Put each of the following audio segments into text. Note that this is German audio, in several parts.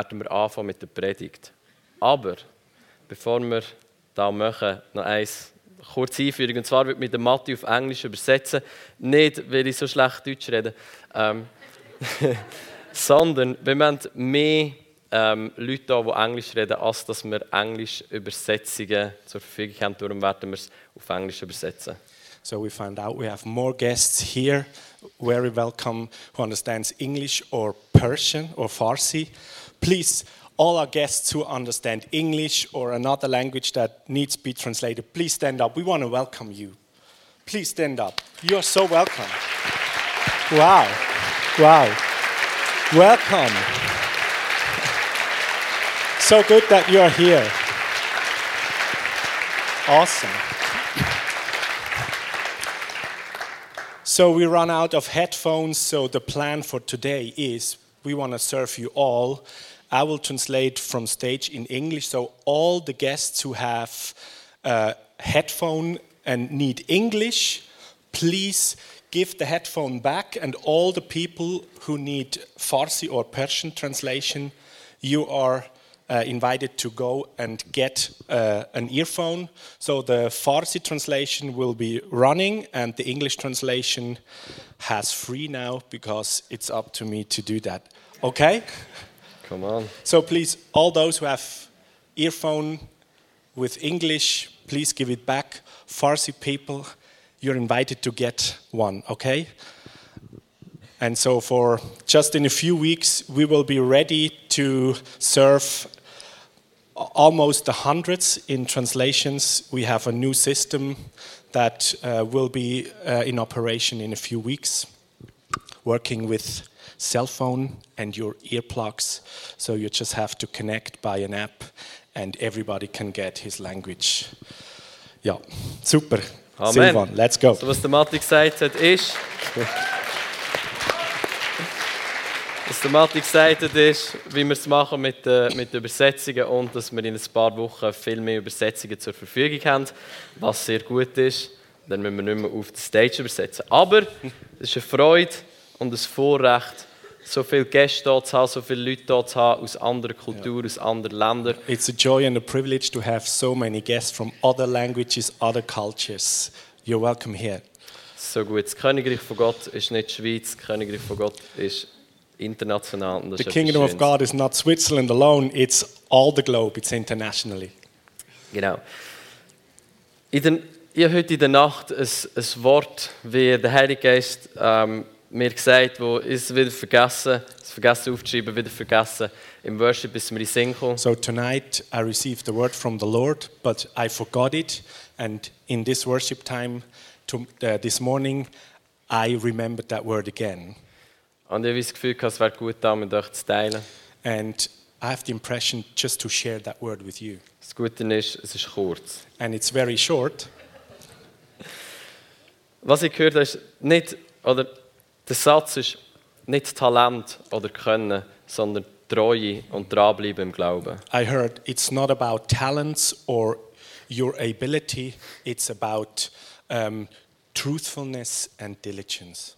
werden wir anfangen mit der Predigt. Aber bevor wir da machen, noch eins kurz Einführung. Und zwar wird mit dem Matti auf Englisch übersetzen. Nicht, weil ich so schlecht Deutsch rede, ähm, sondern wir haben mehr ähm, Leute da, die Englisch reden, als dass wir Englisch Übersetzungen zur Verfügung haben. Darum werden wir es auf Englisch übersetzen. So we found out we have more guests here, very welcome, who understands English or Persian or Farsi. Please, all our guests who understand English or another language that needs to be translated, please stand up. We want to welcome you. Please stand up. You are so welcome. Wow. Wow. Welcome. So good that you are here. Awesome. So we run out of headphones, so the plan for today is we want to serve you all. I will translate from stage in English, so all the guests who have a headphone and need English, please give the headphone back, and all the people who need Farsi or Persian translation, you are uh, invited to go and get uh, an earphone. So the Farsi translation will be running, and the English translation has free now because it's up to me to do that. Okay? Come on. So please, all those who have earphone with English, please give it back. Farsi people, you're invited to get one. Okay? And so, for just in a few weeks, we will be ready to serve almost the hundreds in translations. We have a new system that uh, will be uh, in operation in a few weeks, working with cell phone and your earplugs. So you just have to connect by an app, and everybody can get his language. Ja, super. Amen. Silvan, let's go. So, was der Matti gesagt hat, ist. Was der Matti gesagt hat, ist, wie wir es machen mit, äh, mit Übersetzungen und dass wir in ein paar Wochen viel mehr Übersetzungen zur Verfügung haben, was sehr gut ist. Dann müssen wir nicht mehr auf die Stage übersetzen. Aber es ist eine Freude und ein Vorrecht, so viele Gäste hier zu haben, so viele Leute hier zu haben aus anderen Kulturen, aus anderen Ländern. It's a joy and a privilege to have so many guests from other languages, other cultures. You're welcome here. So gut. Das Königreich von Gott ist nicht die Schweiz, das Königreich von Gott ist international. The ist kingdom of. God is not Switzerland alone, it's all the globe, it's internationally. Genau. In den, ich habe heute in der Nacht ein, ein Wort, wie der Heilige Geist ähm, mir gesagt wo es wieder vergessen, es vergessen aufzuschreiben, wieder vergessen im Worship, bis wir in Sinn kommen. So tonight I received the word from the Lord, but I forgot it. And in this worship time to, uh, this morning, I remembered that word again. Und ich habe das Gefühl, es wäre gut, da mit euch zu teilen. And I have the impression just to share that word with you. Das Gute ist, es ist kurz. And it's very short. Was ich gehört habe, ist nicht, oder der Satz ist nicht Talent oder Können, sondern Treue und dranbleiben im Glauben. I heard it's not about talents or your ability, it's about um, truthfulness and diligence.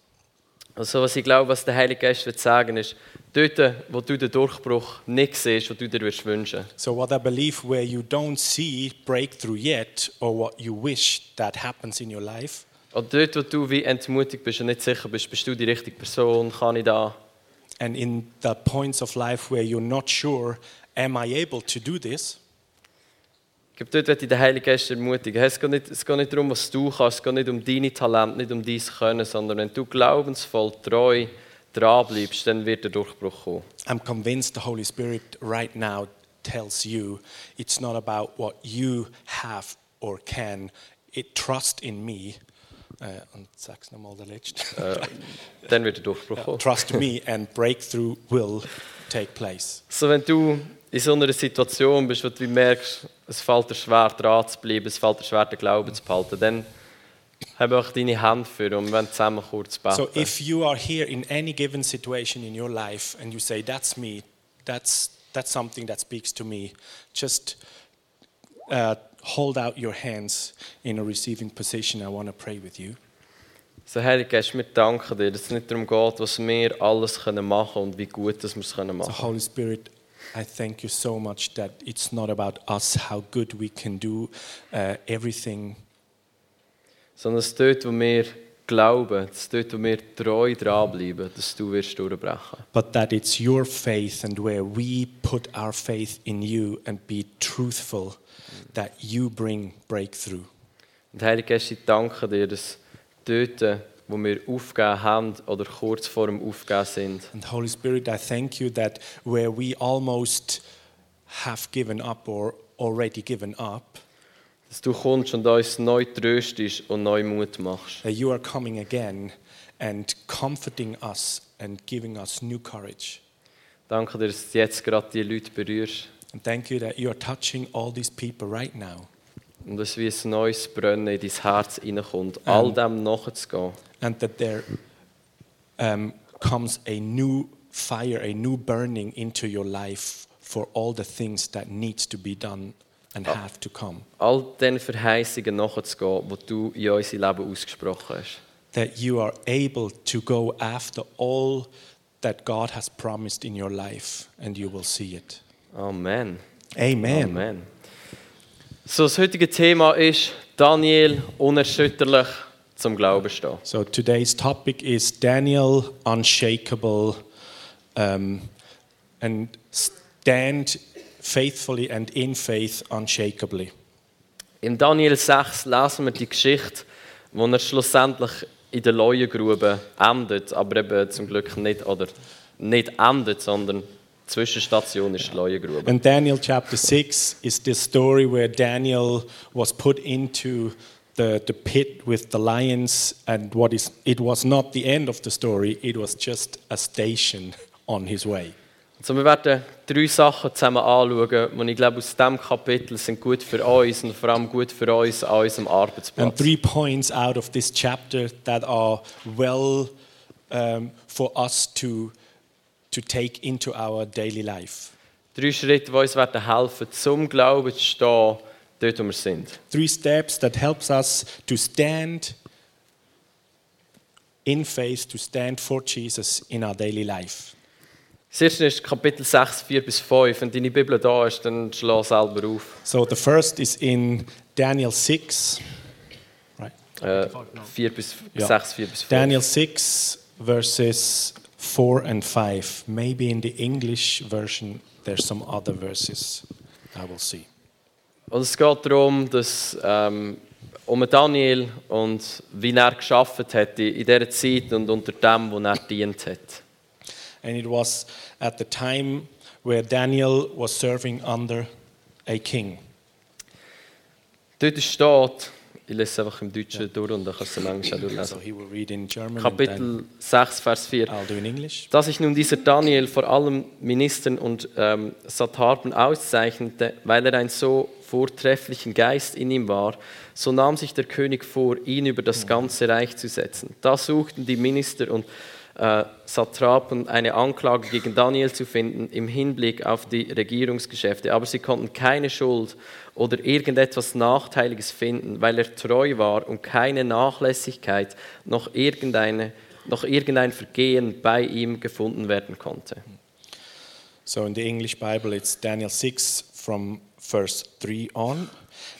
Also was ich glaube, was der Heilige Geist will sagen ist, dort, wo du den Durchbruch nicht siehst, wo du dir würdest wünschen. So, what I believe, where you don't see breakthrough yet, or what you wish that happens in your life, Oder dort, wo du wie entmutigt bist und nicht sicher bist, bist du die richtige Person, kann ich da? and in the points of life where you're not sure, am I able to do this? Ich glaube, dort wird ich den Heiligen Geist ermutigen. Es geht, nicht, es geht nicht darum, was du kannst, es geht nicht um deine Talente, nicht um dein Können, sondern wenn du glaubensvoll, treu dranbleibst, dann wird der Durchbruch kommen. I'm convinced the Holy Spirit right now tells you it's not about what you have or can. It trust in me. Uh, und sag's nochmal der letzte. Äh, dann wird der Durchbruch kommen. Trust me and breakthrough will take place. So, wenn du in so einer Situation bist, wo du merkst, es fällt dir schwer, dran zu bleiben, es fällt dir schwer, den Glauben zu behalten, dann habe auch deine Hand für und wir zusammen kurz beten. So if you are here in any given situation in your life and you say, That's me, that's, that's something that speaks to me, just uh, hold out your hands in a receiving position. I want to pray with you. So, Heilige Geist, wir danken dir, dass es nicht darum geht, was wir alles können machen und wie gut dass wir es können So. Holy Spirit, I thank you so much that it's not about us, how good we can do uh, everything, Sondern es dort, wo wir glauben, dort, wo wir treu dranbleiben, dass du wirst durchbrechen. but that it's your faith and where we put our faith in you and be truthful, that you bring breakthrough. Und Heilige Geist, ich danke dir, dass dort, wo wir aufgegeben haben oder kurz vor dem Aufgeben sind, And Holy Spirit, I thank you that where we almost have given up or already given up, dass du kommst und uns neu tröstest und neu Mut machst. that you are coming again and comforting us and giving us new courage. Danke dir, dass du jetzt gerade die Leute berührst And thank you that you are touching all these people right now und wie ein neues Brennen in dein Herz hineinkommt, all dem nachzugehen. and that there um, comes a new fire, a new burning into your life for all the things that needs to be done and have to come. All den Verheißungen nachzugehen, die du in unser Leben ausgesprochen hast. that you are able to go after all that God has promised in your life and you will see it. Amen. Amen. Amen. So, das heutige Thema ist Daniel unerschütterlich zum Glauben stehen. So today's topic is Daniel unshakable um, and stand faithfully and in faith unshakably. In Daniel 6 lesen wir die Geschichte, wo er schlussendlich in der Leuengrube endet, aber eben zum Glück nicht, oder nicht endet, sondern Zwischenstation ist die Leuengrube. And Daniel chapter 6 is the story where Daniel was put into the, the pit with the lions and what is it was not the end of the story, it was just a station on his way. So, wir werden drei Sachen zusammen anschauen, die ich glaube, aus diesem Kapitel sind gut für uns und vor allem gut für uns an unserem And Arbeitsplatz. three points out of this chapter that are well um, for us to, to take into our daily life. Drei Schritte, die uns helfen, zum Glauben zu stehen, dort, wo wir sind. Three steps that helps us to stand in faith, to stand for Jesus in our daily life. Das erste ist Kapitel 6, 4 bis 5. Wenn deine Bibel da ist, dann schlag selber auf. So the first is in Daniel 6, right? Äh, 4 bis, Ja. 6, 4 bis 5. Daniel 6, verses 4 and 5. Maybe in the English version there's some other verses. I will see. Und es geht darum, dass ähm, um Daniel und wie er geschafft hat in in dieser Zeit und unter dem, wo er dient hat. And it was at the time where Daniel was serving under a king. Dort steht, ich lese es einfach im Deutschen durch und dann kannst du es Englischen auch So durchlesen. he will read in German and then Kapitel 6, Vers 4. I'll do in English. Da sich nun dieser Daniel vor allem Ministern und ähm, Satrapen auszeichnete, weil er einen so vortrefflichen Geist in ihm war, so nahm sich der König vor, ihn über das ganze Reich zu setzen. Da suchten die Minister und äh, Satrapen eine Anklage gegen Daniel zu finden im Hinblick auf die Regierungsgeschäfte, aber sie konnten keine Schuld oder irgendetwas Nachteiliges finden, weil er treu war und keine Nachlässigkeit noch irgendeine noch irgendein Vergehen bei ihm gefunden werden konnte. So in the English Bible, it's Daniel 6 from verse 3 on.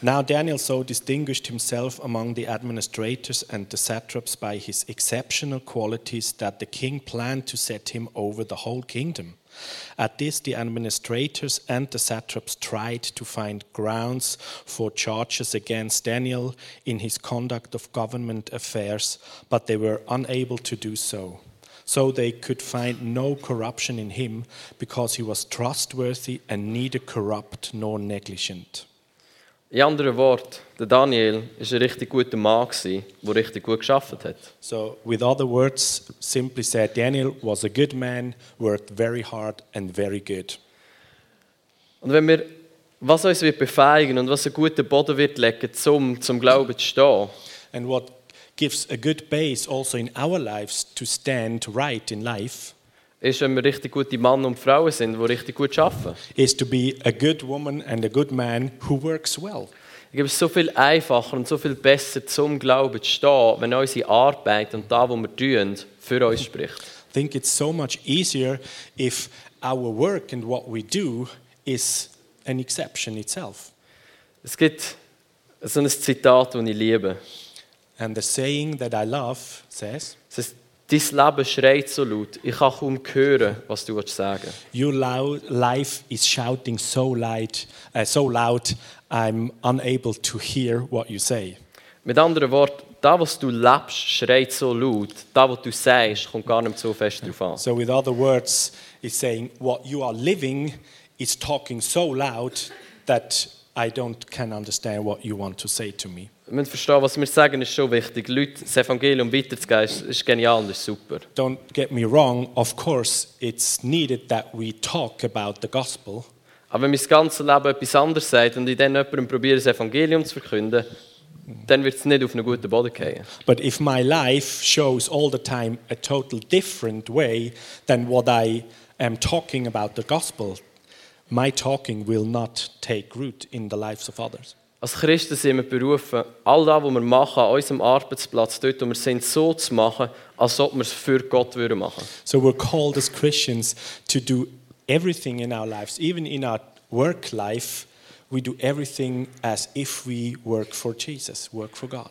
Now Daniel so distinguished himself among the administrators and the satraps by his exceptional qualities that the king planned to set him over the whole kingdom. At this, the administrators and the satraps tried to find grounds for charges against Daniel in his conduct of government affairs, but they were unable to do so. So they could find no corruption in him because he was trustworthy and neither corrupt nor negligent. In anderen Worten, der Daniel ist ein richtig guter Mann, gewesen, der richtig gut geschafft hat. So, with other words, simply said, Daniel was a good man, worked very hard and very good. Und wenn wir, was uns wird befähigen und was einen guten Boden wird legen, zum zum Glauben zu stehen, And what gives a good base also in our lives to stand right in life ist, wenn wir richtig gute Männer und Frauen sind, die richtig gut arbeiten. is to be a good woman and a good man who works well. Ich glaube, es ist so viel einfacher und so viel besser zum Glauben zu stehen, wenn unsere Arbeit und das, was wir tun, für uns spricht. I think it's so much easier if our work and what we do is an exception itself. Es gibt so ein Zitat, das ich liebe. And the saying that I love says, Es heißt, dein Leben schreit so laut, ich kann kaum hören, was du sagen willst. Your loud life is shouting so loud, uh, so loud, I'm unable to hear what you say. Mit anderen Worten, das, was du lebst, schreit so laut. Das, was du sagst, kommt gar nicht so fest drauf an. So, with other words, it's saying what you are living is talking so loud that I don't can understand what you want to say to me. Wir müssen verstehen, was wir sagen, ist schon wichtig. Leute das Evangelium weiterzugeben, ist- ist genial und ist super. Don't get me wrong, of course, it's needed that we talk about the gospel, Aber wenn mein ganzes Leben etwas anderes sagt und ich dann jemandem probiere, das Evangelium zu verkünden, dann wird es nicht auf einen guten Boden gehen. but if my life shows all the time a total different way than what I am talking about the gospel, my talking will not take root in the lives of others. Als Christen sind wir berufen, all das, was wir machen, an unserem Arbeitsplatz, dort, wo wir sind, so zu machen, als ob wir es für Gott würden machen. So we're called as Christians to do everything in our lives, even in our work life, we do everything as if we work for Jesus, work for God.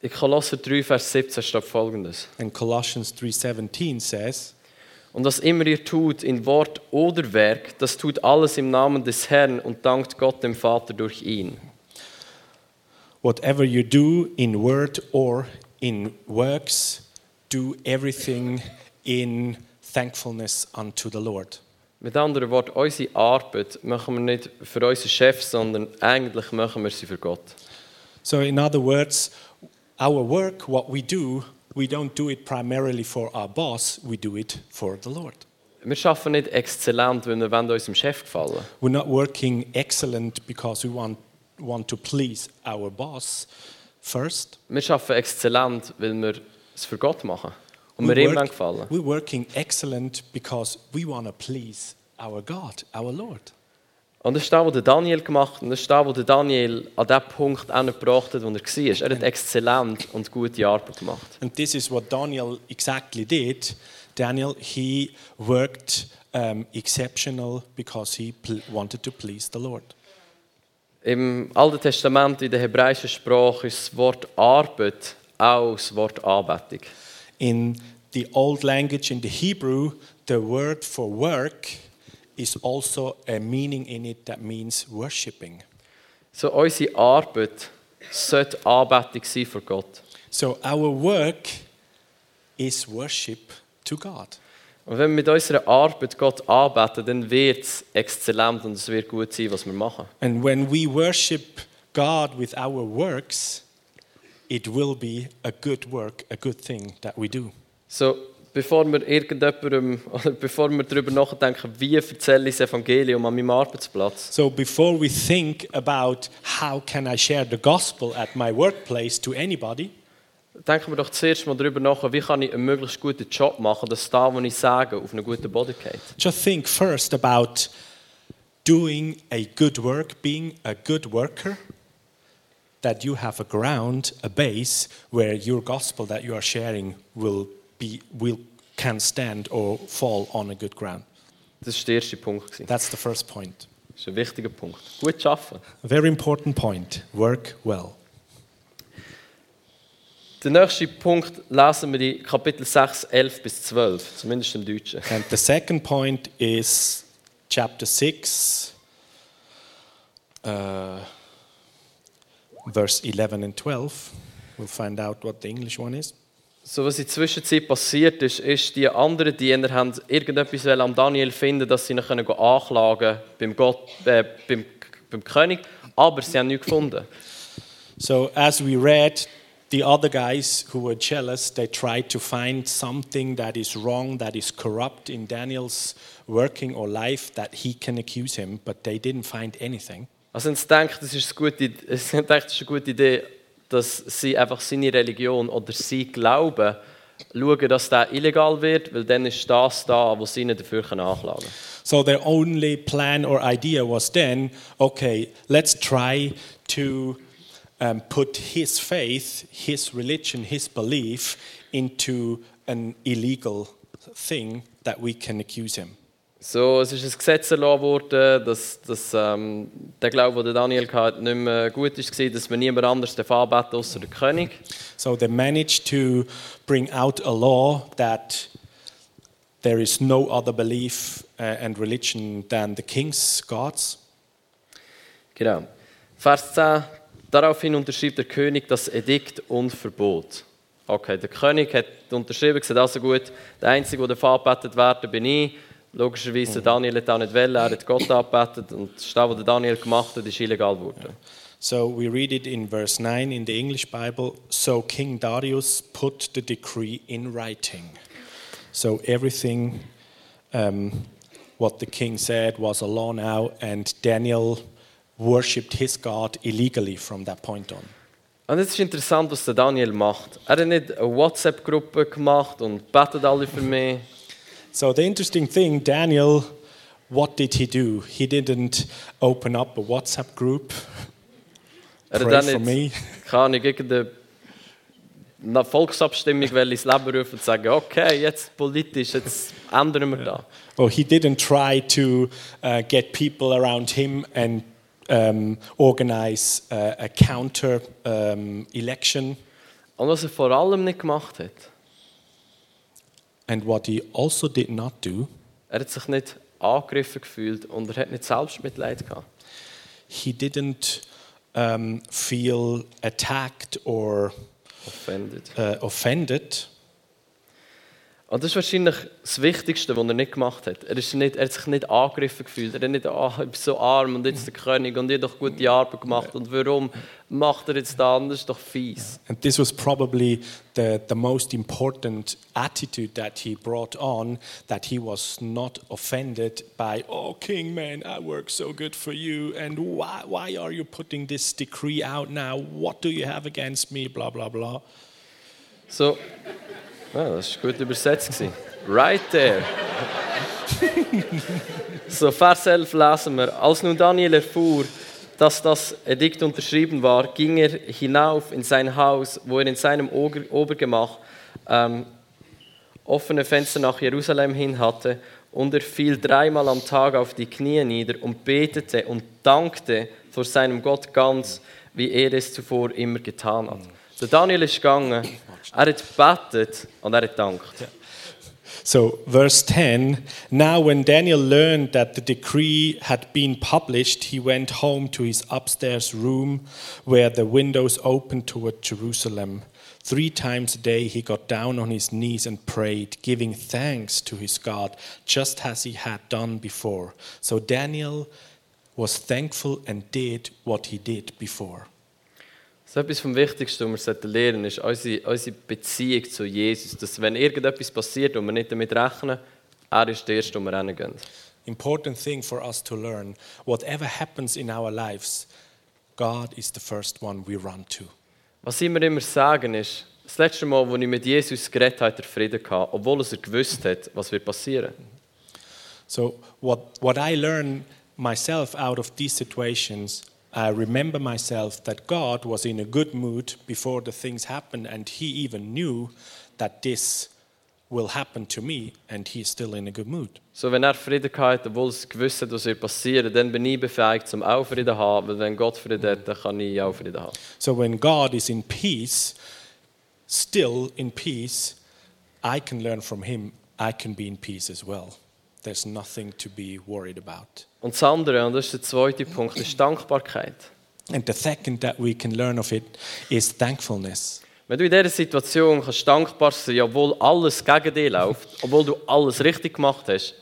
In Kolosser 3, Vers 17 er steht folgendes. And Colossians 3:17 says, Und was immer ihr tut, in Wort oder Werk, das tut alles im Namen des Herrn und dankt Gott dem Vater durch ihn. whatever you do in word or in works, do everything in thankfulness unto the Lord. Mit anderen Worten, unsere Arbeit machen wir nicht für unseren Chef, sondern eigentlich machen wir sie für Gott. So in other words, our work, what we do, we don't do it primarily for our boss, we do it for the Lord. Wir arbeiten nicht exzellent, wir unserem Chef gefallen We're not working excellent because we want, want to please our boss first. Wir arbeiten exzellent, weil wir es für Gott machen. Und wir ihm gefallen. we're working excellent because we want to please our God, our Lord. Und das ist das, was der Daniel gemacht hat. Und das ist das, was der Daniel an den Punkt gebracht hat, wo er war. Er hat exzellent und gute Arbeit gemacht. And this is what Daniel exactly did. Daniel, he worked um, exceptional because he wanted to please the Lord. Im Alten Testament, in der hebräischen Sprache, ist das Wort Arbeit auch das Wort Anbetung. In the old language, in the Hebrew, the word for work is also a meaning in it that means worshipping. So, unsere Arbeit sollte Anbetung sein für Gott. So our work is worship to God. Und wenn wir mit unserer Arbeit Gott anbeten, dann wird es exzellent und es wird gut sein, was wir machen. And when we worship God with our works, it will be a good work, a good thing that we do. So, bevor wir irgendjemandem, oder bevor wir darüber nachdenken, wie erzähle ich das Evangelium an meinem Arbeitsplatz, So before we think about how can I share the gospel at my workplace to anybody, denken wir doch zuerst mal darüber nach, wie kann ich einen möglichst guten Job machen, dass das, was ich sage, auf einen guten Boden geht. just think first about doing a good work, being a good worker, that you have a ground, a base where your gospel that you are sharing will be will can stand or fall on a good ground. Das war der erste Punkt. That's the first point. Das ist ein wichtiger Punkt. Gut arbeiten. A very important point. Work well. Der nächste Punkt lesen wir in Kapitel 6, 11 bis 12, zumindest im Deutschen. And the second point is chapter 6, uh, verse 11 and 12. We'll find out what the English one is. So, was in der Zwischenzeit passiert ist, ist, die anderen Diener haben irgendetwas am Daniel finden, dass sie ihn können anklagen beim, Gott, äh, beim, beim König, aber sie haben nichts gefunden. So, as we read, the other guys who were jealous, they tried to find something that is wrong, that is corrupt in Daniel's working or life that he can accuse him, but they didn't find anything. Also, sie denken, das ist, eine gute, sie denken, das ist eine gute Idee, dass sie einfach seine Religion oder sie Glauben schauen, dass der illegal wird, weil dann ist das da, was sie dafür anklagen können. So their only plan or idea was then, okay, let's try to um, put his faith, his religion, his belief into an illegal thing that we can accuse him. So, es ist ein Gesetz erlassen worden, dass, dass ähm, der Glaube, den Daniel hatte, nicht mehr gut war, dass man niemand anders anbeten außer der König. So they managed to bring out a law that there is no other belief uh, and religion than the king's gods. Genau. Vers 10. Daraufhin unterschrieb der König das Edikt und Verbot. Okay, der König hat unterschrieben, gesagt, also gut, der Einzige, der angebetet werden bin ich. Logischerweise, Daniel hat auch nicht wollen, er hat Gott angebetet und das, was Daniel gemacht hat, ist illegal geworden. So we read it in verse 9 in the English Bible. So King Darius put the decree in writing. So everything um, what the king said was a law now, and Daniel worshipped his God illegally from that point on. Und es ist interessant, was der Daniel macht. Er hat nicht eine WhatsApp-Gruppe gemacht und betet alle für mich. So the interesting thing, Daniel, what did he do? He didn't open up a WhatsApp group. Er Pray hat dann nicht, kann ich irgendeine eine Volksabstimmung wollen ins Leben rufen und sagen, okay, jetzt politisch, jetzt ändern wir da. Or he didn't try to uh, get people around him and um, organize uh, a counter um, election. Und was er vor allem nicht gemacht hat, And what he also did not do, er hat sich nicht angegriffen gefühlt und er hat nicht Selbstmitleid gehabt. he didn't um, feel attacked or Offended. uh, offended. Und das ist wahrscheinlich das Wichtigste, was er nicht gemacht hat. Er, ist nicht, er hat sich nicht angegriffen gefühlt. Er hat nicht, ah, ich bin so arm und jetzt der König und ich habe doch gute Arbeit gemacht. Und warum macht er jetzt das? Das ist doch fies. And this was probably the, the most important attitude that he brought on, that he was not offended by, oh, king man, I work so good for you, and why, why are you putting this decree out now? What do you have against me? Blah, blah, blah. So, ja, das war gut übersetzt. Right there. so, Vers 11 lesen wir. Als nun Daniel erfuhr, dass das Edikt unterschrieben war, ging er hinauf in sein Haus, wo er in seinem Obergemach ähm, offene Fenster nach Jerusalem hin hatte, und er fiel dreimal am Tag auf die Knie nieder und betete und dankte vor seinem Gott ganz, wie er es zuvor immer getan hat. Der Daniel ist gegangen, er hat und er hat dankt. So, verse 10 Now, when Daniel learned that the decree had been published, he went home to his upstairs room where the windows opened toward Jerusalem. Three times a day he got down on his knees and prayed, giving thanks to his God, just as he had done before. So, Daniel was thankful and did what he did before. So etwas vom Wichtigsten, was wir lernen sollten, ist unsere, unsere Beziehung zu Jesus. Dass wenn irgendetwas passiert und wir nicht damit rechnen, er ist der Erste, wo wir hingehen. Important thing for us to learn whatever happens in our lives, God is the first one we run to. Was ich mir immer sagen ist, das letzte Mal, als ich mit Jesus geredet habe, hat er Frieden gehabt, obwohl er gewusst hat, was wird passieren. So, what, what I learn myself out of these situations, I remember myself that God was in a good mood before the things happened, and He even knew that this will happen to me, and He is still in a good mood. So, wenn er Frieden gehabt hat, obwohl er gewusst hat, was wird passieren, dann bin ich befähigt, zum auch Frieden haben. Weil wenn Gott Frieden hat, dann kann ich auch Frieden haben. So, when God is in peace, still in peace, I can learn from Him, I can be in peace as well. There's nothing to be worried about. Und das andere, und das ist der zweite Punkt, ist Dankbarkeit. And the second that we can learn of it is thankfulness. Wenn du in dieser Situation kannst dankbar sein, obwohl alles gegen dich läuft, obwohl du alles richtig gemacht hast,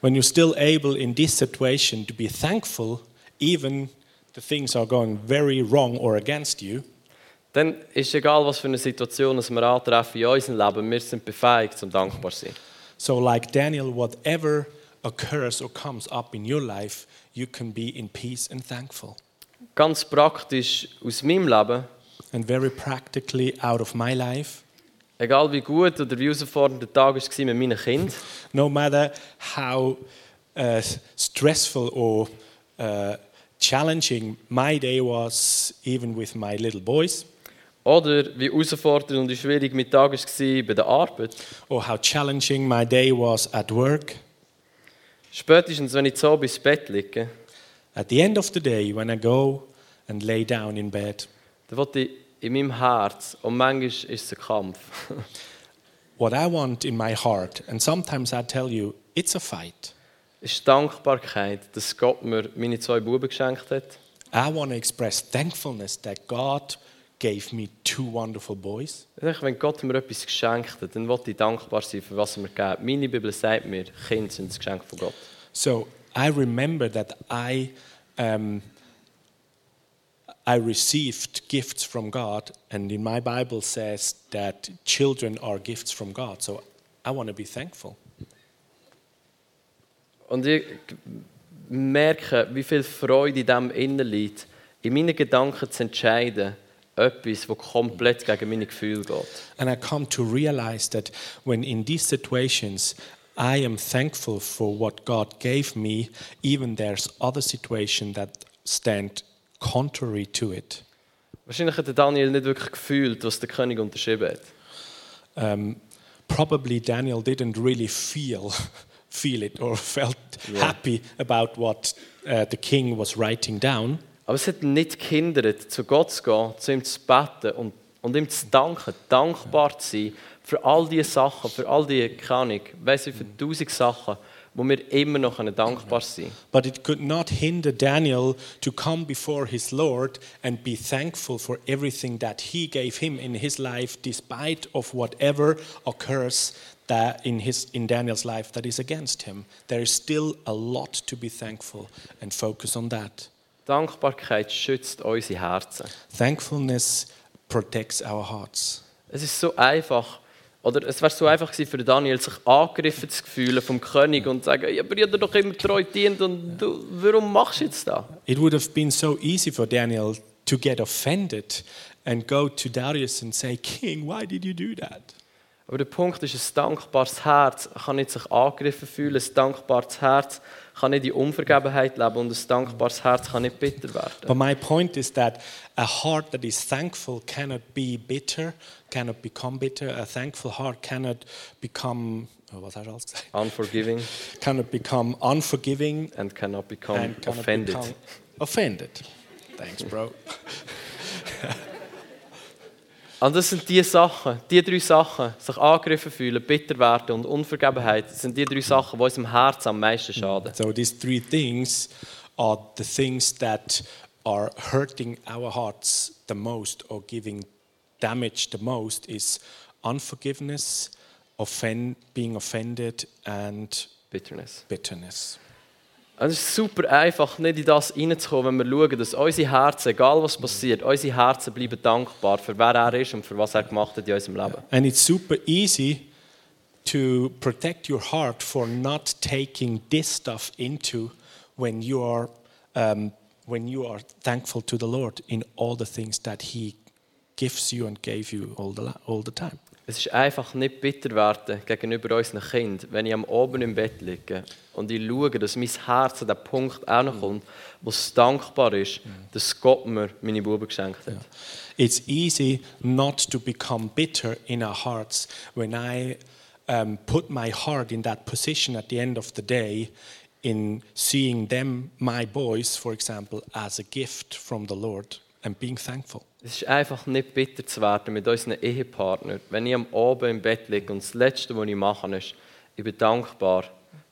When you're still able in this situation to be thankful, even the things are going very wrong or against you, dann ist egal, was für eine Situation dass wir antreffen in unserem Leben, wir sind befähigt, zum dankbar zu sein. So like Daniel, whatever occurs or comes up in your life, you can be in peace and thankful. Ganz praktisch aus meinem Leben, And very practically out of my life, egal wie gut oder wie herausfordernd der Tag war mit meinen Kindern, no matter how uh, stressful or uh, challenging my day was, even with my little boys, oder wie herausfordernd und wie schwierig mein Tag war bei der Arbeit, or how challenging my day was at work, Spätestens, wenn ich so bis Bett liege, at the end of the day, when I go and lay down in bed, dann will ich in meinem Herz, und manchmal ist es ein Kampf, what I want in my heart, and sometimes I tell you, it's a fight. ist Dankbarkeit, dass Gott mir meine zwei Buben geschenkt hat. I want to express thankfulness that God gave me two wonderful boys. Wenn Gott mir etwas geschenkt hat, dann will ich dankbar sein für was er mir gibt. Meine Bibel sagt mir, Kinder sind das Geschenk von Gott. So I remember that I, um, I received gifts from God, and in my Bible says that children are gifts from God. So I want to be thankful. Und ich merke, wie viel Freude in dem innen liegt, in meinen Gedanken zu entscheiden, etwas, komplett gegen meine Gefühle geht. And I come to realize that when in these situations, I am thankful for what God gave me, even there's other situations that stand contrary to it. Wahrscheinlich hat Daniel nicht wirklich gefühlt, was der König unterschrieben hat. Um, probably Daniel didn't really feel feel it or felt Yeah. happy about what uh, the king was writing down. Aber es hat nicht gehindert, zu Gott zu gehen, zu ihm zu beten und, und ihm zu danken, dankbar zu sein für all diese Sachen, für all die, Ahnung, weiss ich, für tausend Sachen, wo wir immer noch dankbar sein können. But it could not hinder Daniel to come before his Lord and be thankful for everything that he gave him in his life, despite of whatever occurs that in, his, in Daniel's life that is against him. There is still a lot to be thankful and focus on that. Dankbarkeit schützt unsere Herzen. Thankfulness protects our hearts. Es ist so einfach, oder es wäre so einfach gewesen für Daniel, sich angegriffen zu fühlen vom König und zu sagen, ja, aber ich habe doch immer treu dient und du, warum machst du jetzt das? It would have been so easy for Daniel to get offended and go to Darius and say, King, why did you do that? Aber der Punkt ist, ein dankbares Herz kann nicht sich angegriffen fühlen, ein dankbares Herz kann nicht in Unvergebenheit leben und ein dankbares Herz kann nicht bitter werden. But my point is that a heart that is thankful cannot be bitter, cannot become bitter. A thankful heart cannot become, oh, was hast du alles gesagt? Unforgiving Cannot become unforgiving and cannot become and cannot offended. become offended. Thanks, bro. Und das sind die Sachen, die drei Sachen, sich angegriffen fühlen, bitter werden und Unvergebenheit, das sind die drei Sachen, die unserem Herz am meisten schaden. So these three things are the things that are hurting our hearts the most or giving damage the most is unforgiveness, offend, being offended and Bitterness. bitterness. Also es ist super einfach, nicht in das reinzukommen, wenn wir schauen, dass unsere Herzen, egal was passiert, unsere Herzen bleiben dankbar für wer er ist und für was er gemacht hat in unserem Leben. And it's super easy to protect your heart for not taking this stuff into when you are um, when you are thankful to the Lord in all the things that He gives you and gave you all the all the time. Es ist einfach nicht bitter werden gegenüber unseren Kindern, wenn ich am Oben im Bett liege und ich schaue, dass mein Herz an den Punkt kommt, wo es dankbar ist, dass Gott mir meine Buben geschenkt hat. It's easy not to become bitter in our hearts when I um, put my heart in that position at the end of the day in seeing them, my boys, for example, as a gift from the Lord and being thankful. Es ist einfach nicht bitter zu werden mit unseren Ehepartnern. Wenn ich am Abend im Bett liege und das Letzte, was ich mache, ist, ich bin dankbar,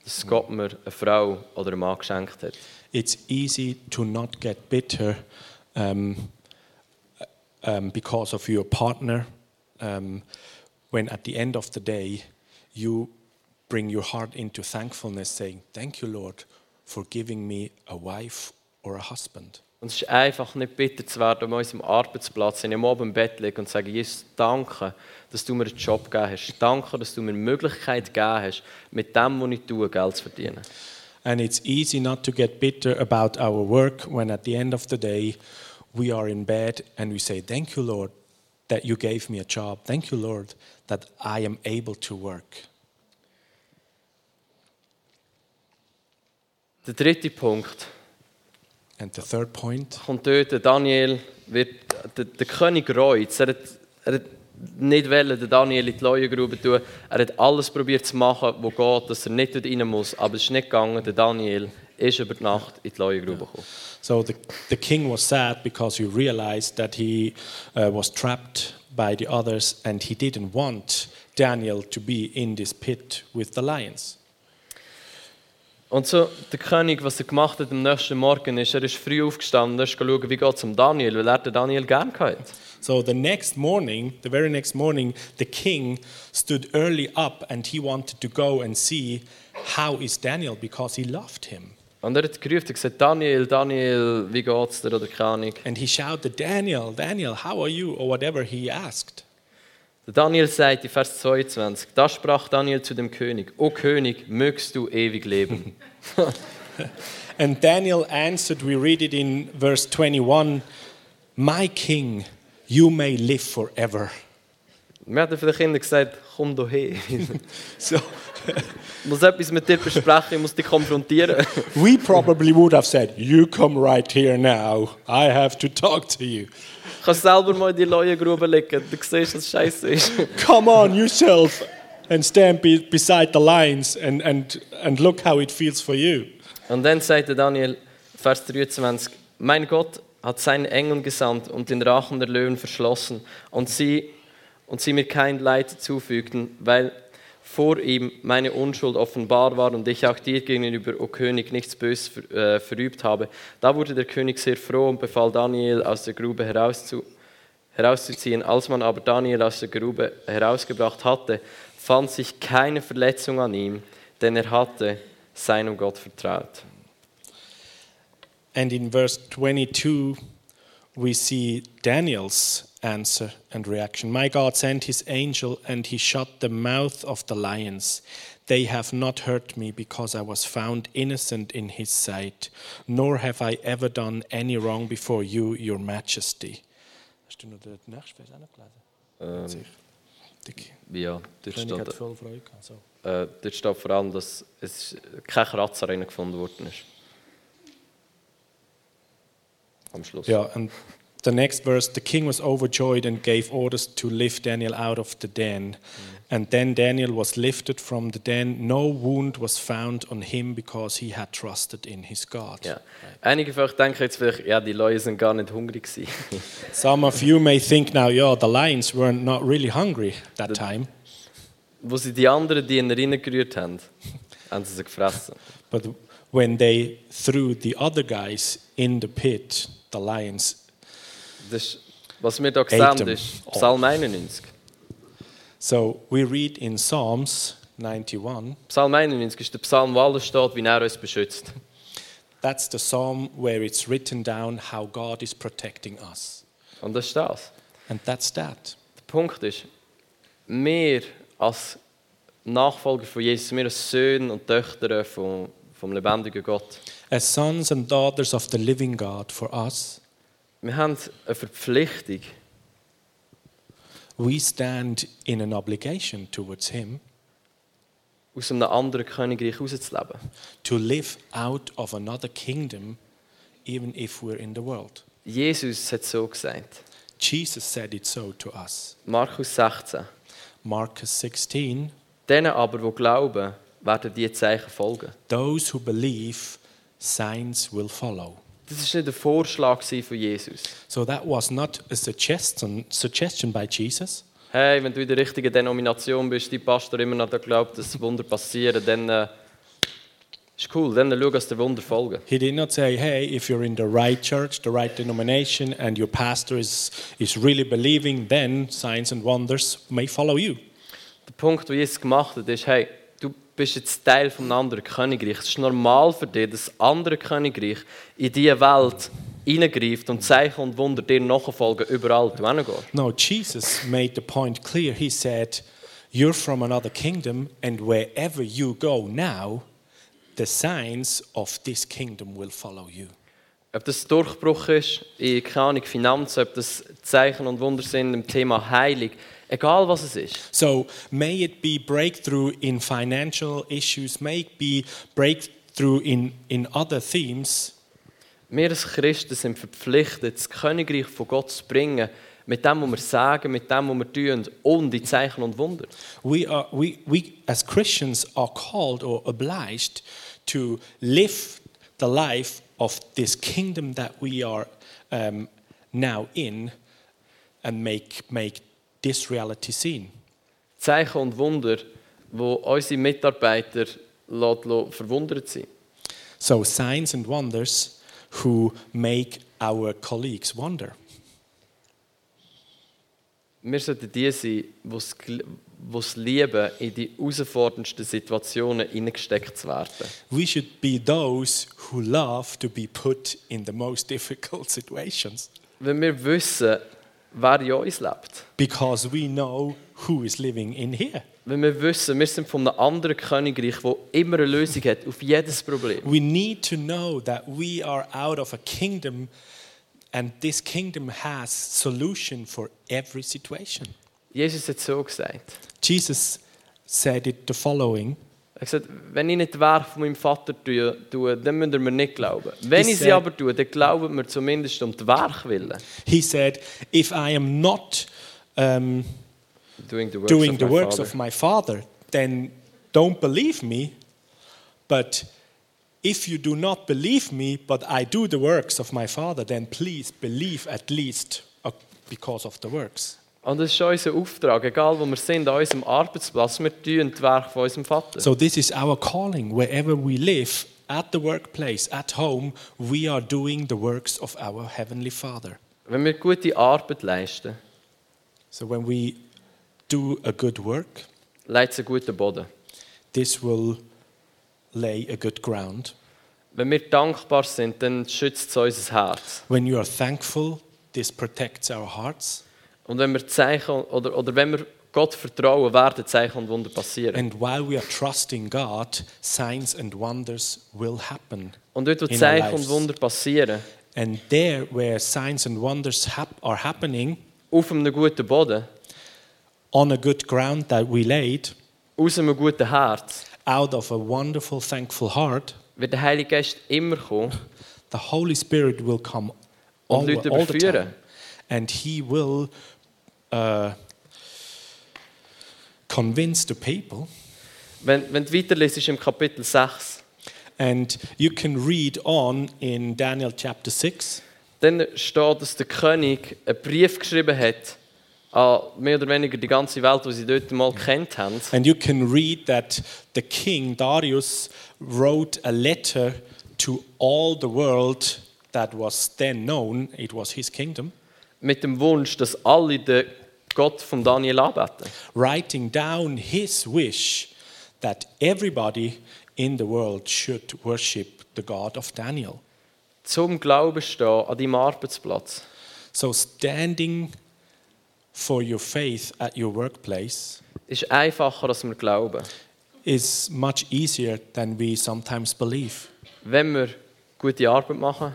dass Gott mir eine Frau oder einen Mann geschenkt hat. It's easy to not get bitter um, um, because of your partner um, when at the end of the day you bring your heart into thankfulness, saying, Thank you, Lord, for giving me a wife or a husband. Und es ist einfach nicht bitter zu werden an unserem Arbeitsplatz, wenn ich am Abend im Bett liege und sage, Jesus, danke, dass du mir einen Job gegeben hast. Danke, dass du mir die Möglichkeit gegeben hast, mit dem, was ich tue, Geld zu verdienen. And it's easy not to get bitter about our work when at the end of the day we are in bed and we say, Thank you, Lord, that you gave me a job. Thank you, Lord, that I am able to work. Der dritte Punkt And the third point kommt dort, Daniel wird, der, der König. Er hat, er hat nicht wollen, den Daniel in die Leuengrube tun. Er hat alles probiert zu machen, was geht, dass er nicht dort rein muss. Aber es ist nicht gegangen. Der Daniel ist über die Nacht in die Leuengrube gekommen. So the, the king was sad because he realized that he uh, was trapped by the others and he didn't want Daniel to be in this pit with the lions. Und so, der König, was er gemacht hat am nächsten Morgen, ist, er ist früh aufgestanden, ist schauen, wie geht es um Daniel, weil er den Daniel gern hatte. So the next morning, the very next morning, the king stood early up and he wanted to go and see how is Daniel because he loved him. Und er hat gerufen, er gesagt, Daniel, Daniel, wie geht's dir, oder keine Ahnung. And he shouted, Daniel, Daniel, how are you? Or whatever he asked. Daniel sagt in Vers 22, da sprach Daniel zu dem König, O König, mögst du ewig leben. And Daniel answered, we read it in verse 21 My king, you may live forever. Wir haben für die Kinder gesagt, komm doch her. So Ich muss etwas mit dir besprechen, ich muss dich konfrontieren. we probably would have said, You come right here now. I have to talk to you. Du kannst selber mal in die Leuengrube liegen, du siehst, dass scheiße ist. Come on yourself and stand be- beside the lions and, and, and look how it feels for you. Und dann sagte Daniel, Vers 23, mein Gott hat seinen Engeln gesandt und den Rachen der Löwen verschlossen und sie, und sie mir kein Leid zufügten, weil vor ihm meine Unschuld offenbar war und ich auch dir gegenüber, o König, nichts Böses ver, äh, verübt habe. Da wurde der König sehr froh und befahl Daniel aus der Grube herauszu, herauszuziehen. Als man aber Daniel aus der Grube herausgebracht hatte, fand sich keine Verletzung an ihm, denn er hatte seinem Gott vertraut. And in verse 22, we see Daniel's answer and reaction. My God sent his angel and he shut the mouth of the lions. They have not hurt me because I was found innocent in his sight, nor have I ever done any wrong before you, your majesty. Hast du noch den nächsten Vers gelesen? Der Ja, dort König hat steht, voll Freude gehabt. So. äh, dort steht vor allem, dass es kein Kratzer gefunden worden ist. Am Schluss. Yeah, and the next verse the king was overjoyed and gave orders to lift Daniel out of the den. Mm. And then Daniel was lifted from the den. No wound was found on him because he had trusted in his God. Ja. Einige von euch denken jetzt vielleicht, ja, die sind gar nicht hungrig. Some of you may think now, yeah, the lions weren't not really hungry that time, Wo sie die anderen Diener reingerührt haben, haben sie sie gefressen. but when they threw the other guys in the pit, the lions. Das ist, was wir hier Ate sehen, them ist Psalm 91. So we read in Psalms 91. Psalm 91 ist der Psalm, wo alles steht, wie er uns beschützt. That's the psalm where it's written down how God is protecting us. Und das ist das. And that's that. Der Punkt ist, wir als Nachfolger von Jesus, wir als Söhne und Töchter vom, vom lebendigen Gott, As sons and daughters of the living God, for us, wir haben eine Verpflichtung, we stand in an obligation towards Him aus einem anderen Königreich rauszuleben. to live out of another kingdom, even if we're in the world. Jesus hat so gesagt. Jesus said it so to us. Markus 16. Marcus 16 Denen aber, die glauben, werden die Zeichen folgen. Those who believe, signs will follow. Das war nicht ein Vorschlag von Jesus. So that was not a suggestion, suggestion by Jesus. Hey, wenn du in der richtigen Denomination bist, die Pastor immer noch glaubt, dass Wunder passieren, dann äh, ist cool, dann schau, dass die Wunder folgen. He did not say, hey, if you're in the right church, the right denomination, and your pastor is, is really believing, then signs and wonders may follow you. Der Punkt, den Jesus gemacht hat, ist, hey, bist jetzt Teil von einem anderen Königreich. Es ist normal für dich, dass ein anderes Königreich in diese Welt hineingreift und Zeichen und Wunder dir nachfolgen, überall du hingehst. No, Jesus made the point clear. He said, You're from another kingdom, and wherever you go now, the signs of this kingdom will follow you. Ob das Durchbruch ist in keine Ahnung, Finanzen, ob das Zeichen und Wunder sind im Thema Heilung, egal was es ist. So, may it be breakthrough in financial issues, may it be breakthrough in, in other themes. Wir als Christen sind verpflichtet, das Königreich von Gott zu bringen, mit dem, was wir sagen, mit dem, was wir tun und in Zeichen und Wunder. We, are, we, we as Christians are called or obliged to live the life of this kingdom that we are um, now in and make, make this reality seen. Zeichen und Wunder, wo unsere Mitarbeiter verwundert sind. So, signs and wonders who make our colleagues wonder. Wir sollten die sein, die es lieben, in die herausforderndsten Situationen hineingesteckt zu werden. We should be those who love to be put in the most difficult situations Wenn wir wissen, wer in uns lebt. because we know who is living in here. Wenn wir wissen, wir sind von einem anderen Königreich, das immer eine Lösung hat auf jedes Problem. We need to know that we are out of a kingdom and this kingdom has solution for every situation. Jesus hat so gesagt. Jesus said it the following Er hat gesagt, wenn ich nicht die Werke von meinem Vater tue, dann müsst ihr mir nicht glauben. Wenn He ich sie said- aber tue, dann glaubt mir zumindest um die Werke willen. He said, If I am not um, Doing the works, doing of, the my works of my Father, then don't believe me. But if you do not believe me, but I do the works of my Father, then please believe at least uh, because of the works. Und das ist unser Auftrag, egal wo wir sind, an unserem Arbeitsplatz, wir tun die Werke von unserem Vater. So, this is our calling. Wherever we live, at the workplace, at home, we are doing the works of our Heavenly Father. Wenn wir gute Arbeit leisten, So, when we do a good work, leitet es einen guten Boden. this will lay a good ground. Wenn wir dankbar sind, dann schützt es unser Herz. When you are thankful, this protects our hearts. Und wenn wir Zeichen oder, oder wenn wir Gott vertrauen, werden Zeichen und Wunder passieren. And while we are trusting God, signs and wonders will happen. Und dort, wo Zeichen und. Wunder passieren, And there, where signs and wonders are happening, auf einem guten Boden, on a good ground that we laid, aus einem guten Herz, out of a wonderful, thankful heart, wird der Heilige Geist immer kommen the Holy Spirit will come all, all the time. And He will uh, convince the people. Wenn, wenn du weiterliest im Kapitel 6, And you can read on in Daniel chapter 6. dann steht, dass der König einen Brief geschrieben hat an mehr oder weniger die ganze Welt, die sie dort mal kennt haben. And you can read that the king Darius wrote a letter to all the world that was then known, it was his kingdom, mit dem Wunsch, dass alle den Gott von Daniel anbeten. writing down his wish that everybody in the world should worship the God of Daniel. Zum Glauben stehen an deinem Arbeitsplatz. So standing for your faith at your workplace ist einfacher, als wir glauben. is much easier than we sometimes believe. Wenn wir gute Arbeit machen,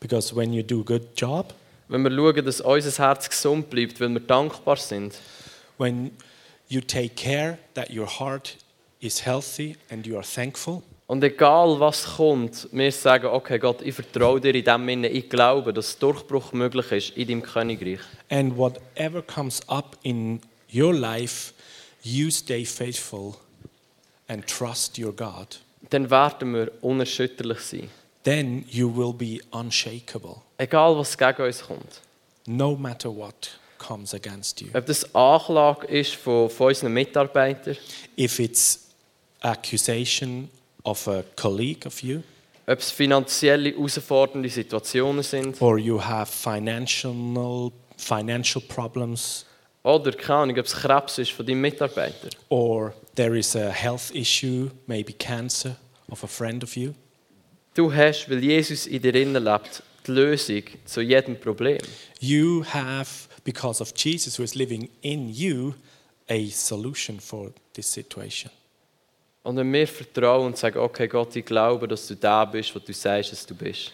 Because when you do a good job, wenn wir schauen, dass unser Herz gesund bleibt, weil wir dankbar sind, when you take care that your heart is healthy and you are thankful, und egal was kommt, wir sagen, okay Gott, ich vertraue dir in dem Sinne, ich glaube, dass Durchbruch möglich ist in deinem Königreich. and whatever comes up in your life, you stay faithful and trust your God, Dann werden wir unerschütterlich sein. then you will be unshakable, Egal was gegen uns kommt. no matter what comes against you. Ob das Anklage ist von, von unseren Mitarbeitern, If it's accusation of a colleague of you, ob es finanzielle herausfordernde Situationen sind, or you have financial financial problems, oder keine Ahnung, ob es Krebs ist von deinem Mitarbeiter. or there is a health issue, maybe cancer of a friend of you, Du hast, weil Jesus in dir lebt, die Lösung zu jedem Problem. you have, because of Jesus who is living in you, a solution for this situation. Und wenn wir vertrauen und sagen, okay Gott, ich glaube, dass du da bist, wo du sagst, dass du bist,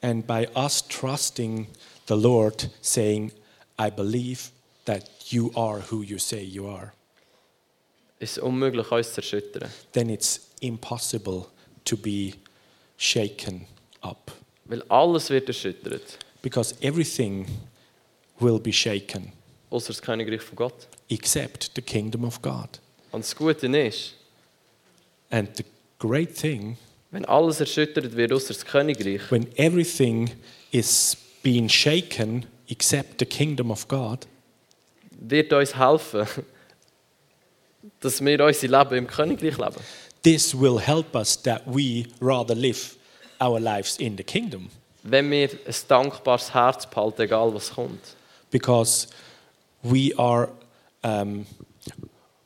And by us trusting the Lord, saying, I believe that you are who you say you are, ist unmöglich, uns zu erschüttern. then it's impossible to be shaken up. Weil alles wird erschüttert. Because everything will be shaken außer das Königreich von Gott. except the kingdom of God. Und das Gute ist, And the great thing, wenn alles erschüttert wird, außer das Königreich, when everything is being shaken except the kingdom of God, wird uns helfen, dass wir unser Leben im Königreich leben. this will help us that we rather live our lives in the kingdom Wenn wir ein dankbares Herz behalten, egal was kommt. because we are um,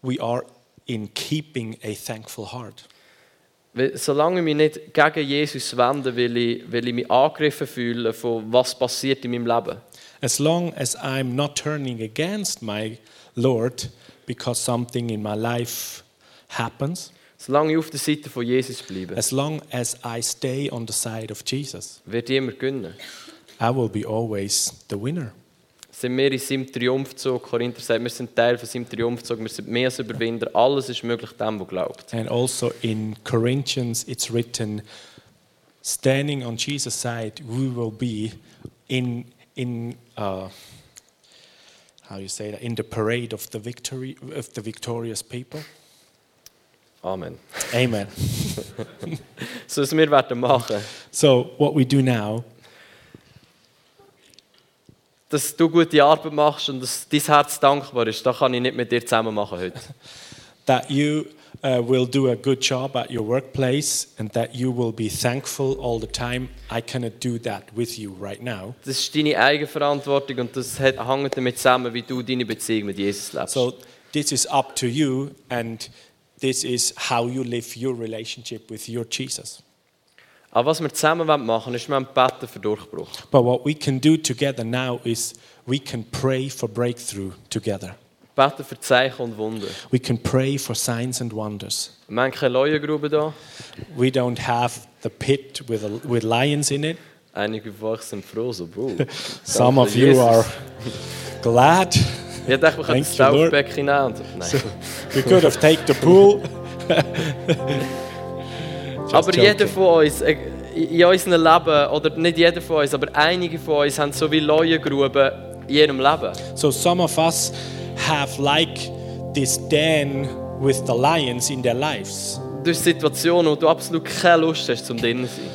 we are in keeping a thankful heart. Solange ich mich nicht gegen Jesus wende, weil ich, weil ich mich angegriffen fühle von was passiert in meinem Leben. As long as I'm not turning against my Lord because something in my life happens, Solange ich auf der Seite von Jesus bleibe, as long as I stay on the side of Jesus, wird ich immer gewinnen. I will be always the winner. Sind wir in seinem Triumphzug, Korinther sagt, wir sind Teil von seinem Triumphzug, wir sind mehr als Überwinder, alles ist möglich dem, der glaubt. And also in Corinthians, it's written, standing on Jesus' side, we will be in in uh, how you say that in the parade of the victory of the victorious people. Amen. Amen. So, was wir werden machen, so what we do now dass du gute Arbeit machst und dass dein Herz dankbar ist, das kann ich nicht mit dir zusammen machen heute. that you uh, will do a good job at your workplace and that you will be thankful all the time. I cannot do that with you right now. Das ist deine Eigenverantwortung und das hängt damit zusammen, wie du deine Beziehung mit Jesus lebst. So this is up to you and this is how you live your relationship with your Jesus. Aber was wir zusammen machen ist, wir beten für Durchbruch. But what we can do together now is we can pray for breakthrough together. Beten für Zeichen und Wunder. We can pray for signs and wonders. Wir haben keine Leuengrube da. We don't have the pit with, a, with lions in it. Einige von euch sind froh, so. Some of you are glad. Ich dachte, können Thank das you, Lord. Taufbecken nehmen. Und- Nein. We could have taken the pool. Aber joking. jeder von uns, äh, in unserem Leben, oder nicht jeder von uns, aber einige von uns haben so wie Leuengruben in ihrem Leben. So some of us have like this den with the lions in their lives. Durch Situationen, wo du absolut keine Lust hast, zum drinnen zu sein.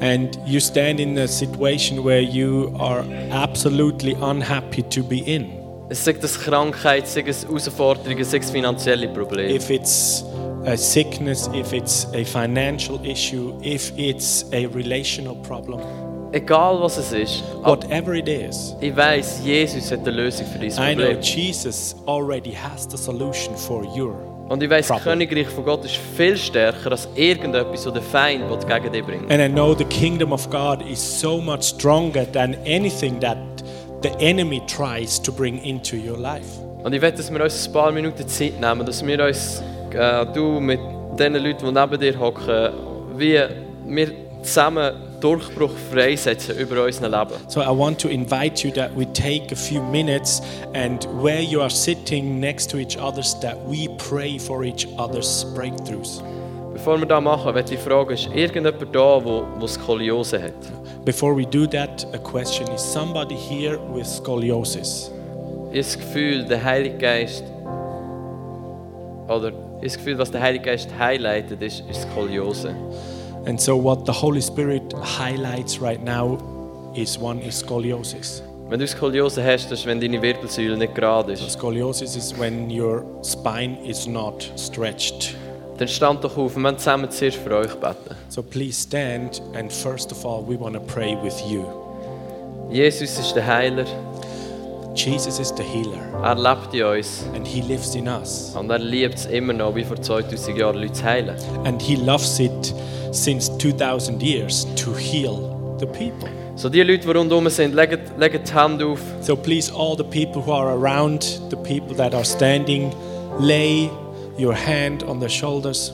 And you stand in a situation where you are absolutely unhappy to be in. Sagt das Krankheit, sei es Herausforderungen, sei es finanzielle Probleme. If it's a sickness, if it's a financial issue, if it's a relational problem, Egal was es ist, whatever it is, ich weiß, Jesus hat eine Lösung für dein I know Problem. Jesus already has the solution for your. Und ich weiß, das Problem. Königreich von Gott ist viel stärker als irgendetwas, was der Feind gegen dich bringt. And I know the kingdom of God is so much stronger than anything that the enemy tries to bring into your life. Und ich möchte, dass wir uns ein paar Minuten Zeit nehmen, dass wir uns, äh, du mit den Leuten, die neben dir hocken, wie wir zusammen Durchbruch freisetzen über unser Leben. So I want to invite you that we take a few minutes and where you are sitting next to each other, that we pray for each other's breakthroughs. Bevor wir das machen, möchte ich fragen, ist irgendjemand da, wo Skoliose hat? Before we do that, a question is somebody here with scoliosis? Das Gefühl, der Heilige Geist, oder das Gefühl, was der Heilige Geist highlightet, ist, ist Skoliose. And so what the Holy Spirit highlights right now is one is scoliosis. Wenn du Skoliose hast, das ist, wenn deine Wirbelsäule nicht gerade ist. Scoliosis is when your spine is not stretched. Dann stand doch auf, wir wollen zusammen zuerst für euch beten. So please stand and first of all we want to pray with you. Jesus ist der Heiler, Jesus is the healer er lebt in uns and he lives in us. und er liebt es immer noch, wie vor 2000 Jahren Leute zu heilen. And he loves it since 2000 years to heal the people. So die Leute, die rundherum sind, legen, legen die Hände auf. So please, all the people who are around, the people that are standing, lay your hand on their shoulders.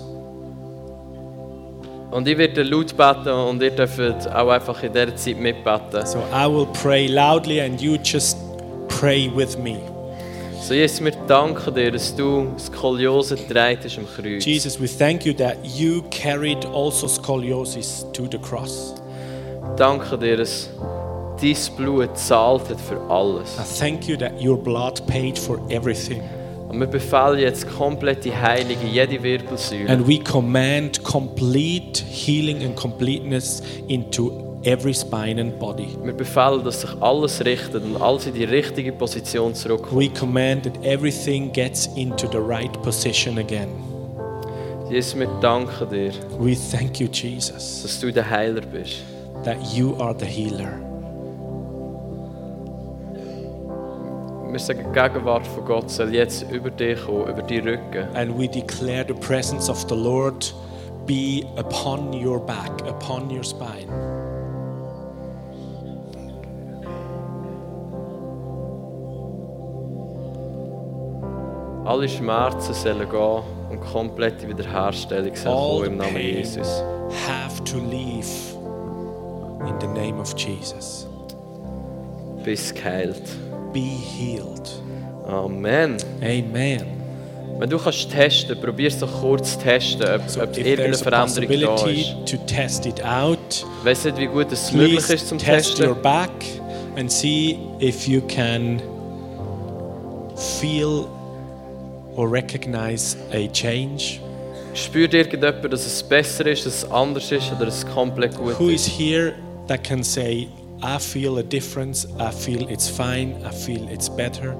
Und ich werde laut beten und ihr dürft auch einfach in dieser Zeit mitbeten. So I will pray loudly and you just pray with me. So Jesus, wir danken dir, dass du Skoliose getragen hast am Kreuz. Jesus, we thank you that you carried also scoliosis to the cross. Danke dir, dass dein Blut zahlt hat für alles. I thank you that your blood paid for everything. Und wir befehlen jetzt komplette Heilung in jede Wirbelsäule. And we command complete healing and completeness into every spine and body. Wir befehlen, dass sich alles richtet und alles in die richtige Position zurückkommt. We command that everything gets into the right position again. Jesus, wir danken dir, We thank you, Jesus, dass du der Heiler bist. that you are the healer. Wir sagen, die Gegenwart von Gott soll jetzt über dich kommen, über die Rücken. And we declare the presence of the Lord be upon your back, upon your spine. Alle Schmerzen sollen gehen und komplette Wiederherstellung soll im Namen Jesus. have to leave in the name of Jesus. Bist geheilt. Be healed. Amen. Amen. Wenn du kannst testen, probier es doch kurz zu testen, ob, So ob irgendeine Veränderung da possibility ist. to test it out, Ich weiß nicht, wie gut es möglich please ist zum test your Testen. back and see if you can feel or recognize a change. Spürt irgendjemand, dass es besser ist, dass es anders ist oder dass es komplett gut Who ist? is here that can say, I feel a difference, I feel it's fine, I feel it's better?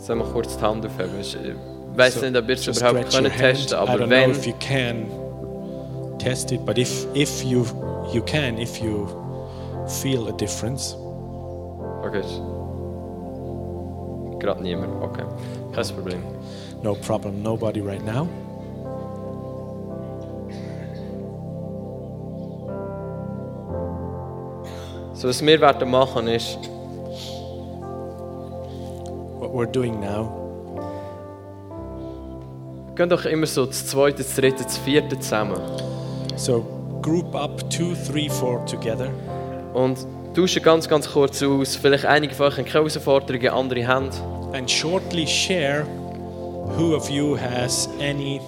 Sollen wir kurz die Hand aufheben? Ich weiß So, nicht, ob wir es überhaupt können testen hand. I aber don't wenn, know if you can test it, but if, if you, you can, if you feel a difference. Okay. Gerade niemand. Okay. Kein Problem. No problem, nobody right now. So, was wir werden machen ist, What we're doing now, gehen doch immer so das zweite, das dritte, das vierte zusammen. so group up two, three, four together. Und tauschen ganz, ganz kurz aus. Vielleicht einige von euch haben keine Herausforderungen, andere haben. and shortly share who of you has any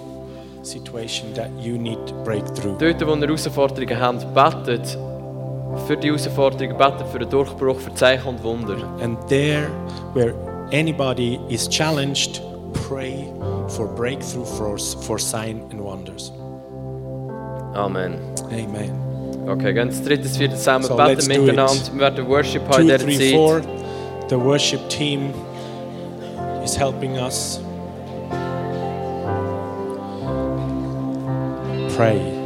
situation that you need breakthrough. Dort, wo ihr Herausforderungen habt, betet für die Herausforderungen, betet für den Durchbruch, für Zeichen und Wunder. And there, where anybody is challenged, pray for breakthrough for, for sign and wonders. Amen. Amen. Okay, gehen das dritte, das vierte zusammen, So, beten miteinander. it. Wir werden Worship haben in Two, dieser three, Zeit. four. The worship team is helping us. Pray.